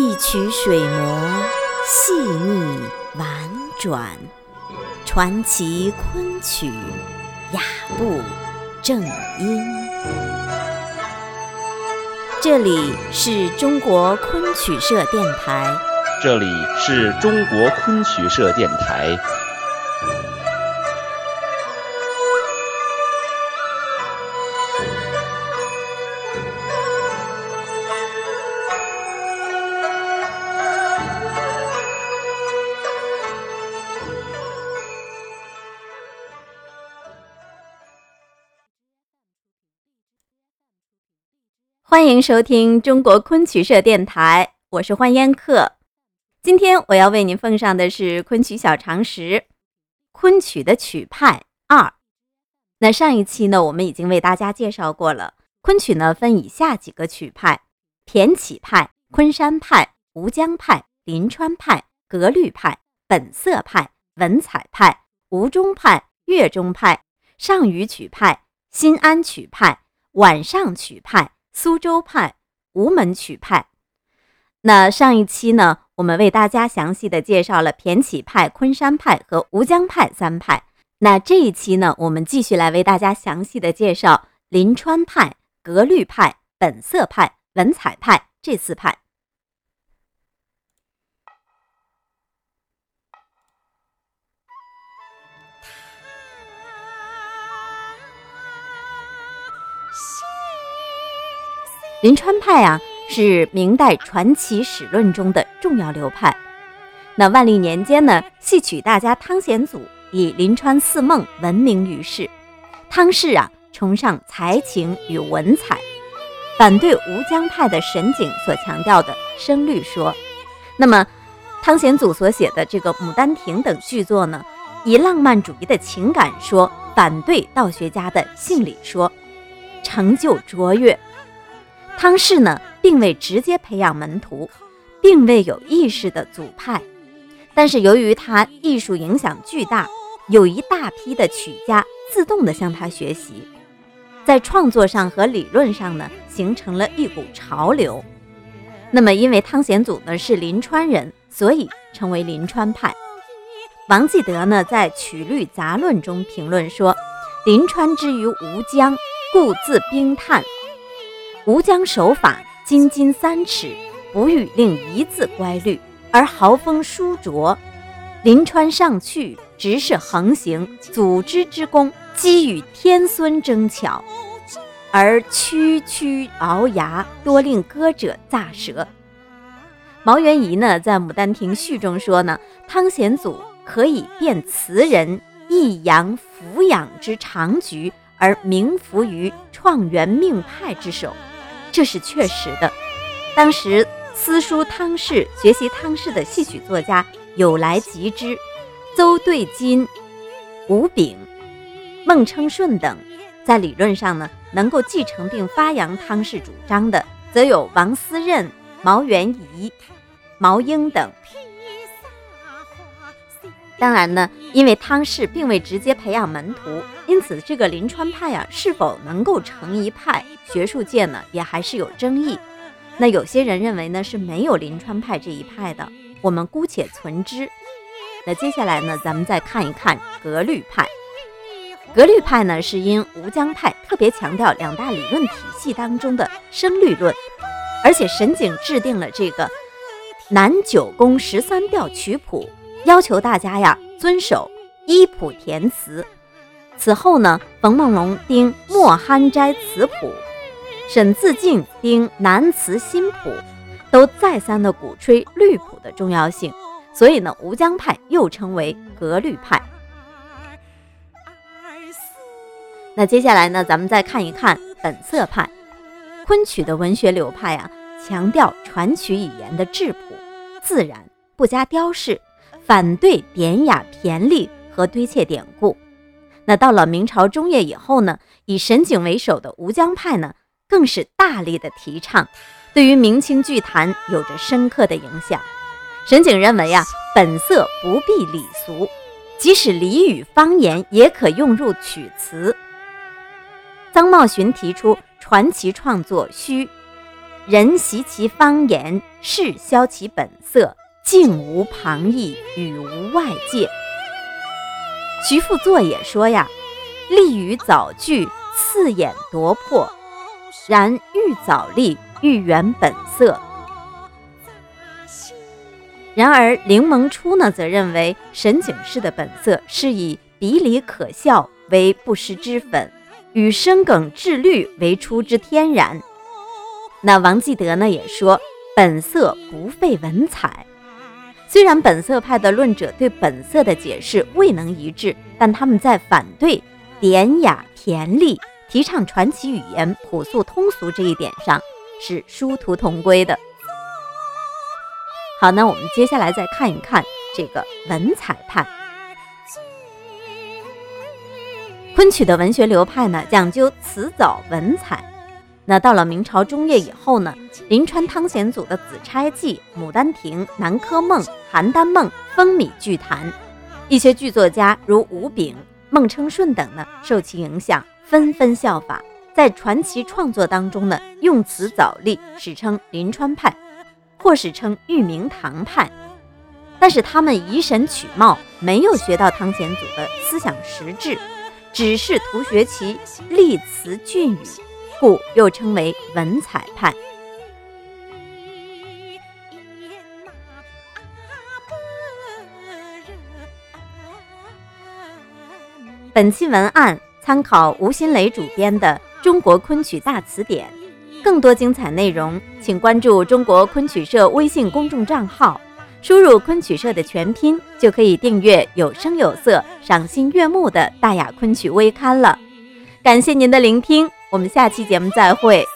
一曲水磨细腻婉转，传奇昆曲雅步正音。这里是中国昆曲社电台。这里是中国昆曲社电台。欢迎收听中国昆曲社电台，我是欢烟客。今天我要为您奉上的是昆曲小常识：昆曲的曲派二。那上一期呢，我们已经为大家介绍过了。昆曲呢分以下几个曲派：骈起派、昆山派、吴江派、临川派、格律派、本色派、文采派、吴中派、乐中派、上虞曲派、新安曲派、晚上曲派。苏州派、吴门曲派。那上一期呢，我们为大家详细的介绍了骈起派、昆山派和吴江派三派。那这一期呢，我们继续来为大家详细的介绍临川派、格律派、本色派、文采派这四派。临川派啊，是明代传奇史论中的重要流派。那万历年间呢，戏曲大家汤显祖以临川四梦闻名于世。汤氏啊，崇尚才情与文采，反对吴江派的沈景所强调的声律说。那么，汤显祖所写的这个《牡丹亭》等剧作呢，以浪漫主义的情感说反对道学家的性理说，成就卓越。汤氏呢，并未直接培养门徒，并未有意识的组派，但是由于他艺术影响巨大，有一大批的曲家自动的向他学习，在创作上和理论上呢，形成了一股潮流。那么，因为汤显祖呢是临川人，所以成为临川派。王继德呢在《曲律杂论》中评论说：“临川之于吴江，故自冰叹。”吴江手法金金三尺，不欲令一字乖律，而豪风舒卓；临川上去，直是横行，组织之功，积与天孙争巧，而区区鳌牙，多令歌者咋舌。毛元仪呢，在《牡丹亭》序中说呢，汤显祖可以辨词人抑扬俯仰之长局，而名浮于创元命派之手。这是确实的。当时私书汤氏学习汤氏的戏曲作家有来及之，邹对金、吴炳、孟称顺等，在理论上呢，能够继承并发扬汤氏主张的，则有王思任、毛元仪、毛英等。当然呢，因为汤氏并未直接培养门徒，因此这个临川派啊是否能够成一派，学术界呢也还是有争议。那有些人认为呢是没有临川派这一派的，我们姑且存之。那接下来呢，咱们再看一看格律派。格律派呢是因吴江派特别强调两大理论体系当中的声律论，而且沈景制定了这个南九宫十三调曲谱。要求大家呀遵守依谱填词。此后呢，冯梦龙丁莫憨斋词谱，沈自敬丁南词新谱，都再三的鼓吹律谱的重要性。所以呢，吴江派又称为格律派。那接下来呢，咱们再看一看本色派。昆曲的文学流派啊，强调传曲语言的质朴自然，不加雕饰。反对典雅骈俪和堆砌典故。那到了明朝中叶以后呢，以沈景为首的吴江派呢，更是大力的提倡，对于明清剧坛有着深刻的影响。沈景认为啊，本色不必礼俗，即使俚语方言也可用入曲词。臧茂荀提出传奇创作需人习其方言，事消其本色，静无旁逸，语无外界。徐复作也说呀：“立于早句，刺眼夺魄；然欲早立，欲圆本色。”然而林萌初呢，则认为沈景式的本色是以笔里可笑为不施之粉，与深梗致律为出之天然。那王继德呢，也说本色不费文采。虽然本色派的论者对本色的解释未能一致，但他们在反对典雅骈丽、提倡传奇语言、朴素通俗这一点上是殊途同归的。好，那我们接下来再看一看这个文采派。昆曲的文学流派呢，讲究词藻文采。那到了明朝中叶以后呢，临川汤显祖的《紫钗记》《牡丹亭》《南柯梦》《邯郸梦》风靡剧坛，一些剧作家如吴炳、孟称顺等呢，受其影响，纷纷效法，在传奇创作当中呢，用词藻丽，史称临川派，或史称玉明堂派。但是他们以神取貌，没有学到汤显祖的思想实质，只是图学其丽词俊语。故又称为文采派。本期文案参考吴新雷主编的《中国昆曲大词典》，更多精彩内容，请关注中国昆曲社微信公众账号，输入“昆曲社”的全拼，就可以订阅有声有色、赏心悦目的大雅昆曲微刊了。感谢您的聆听。我们下期节目再会。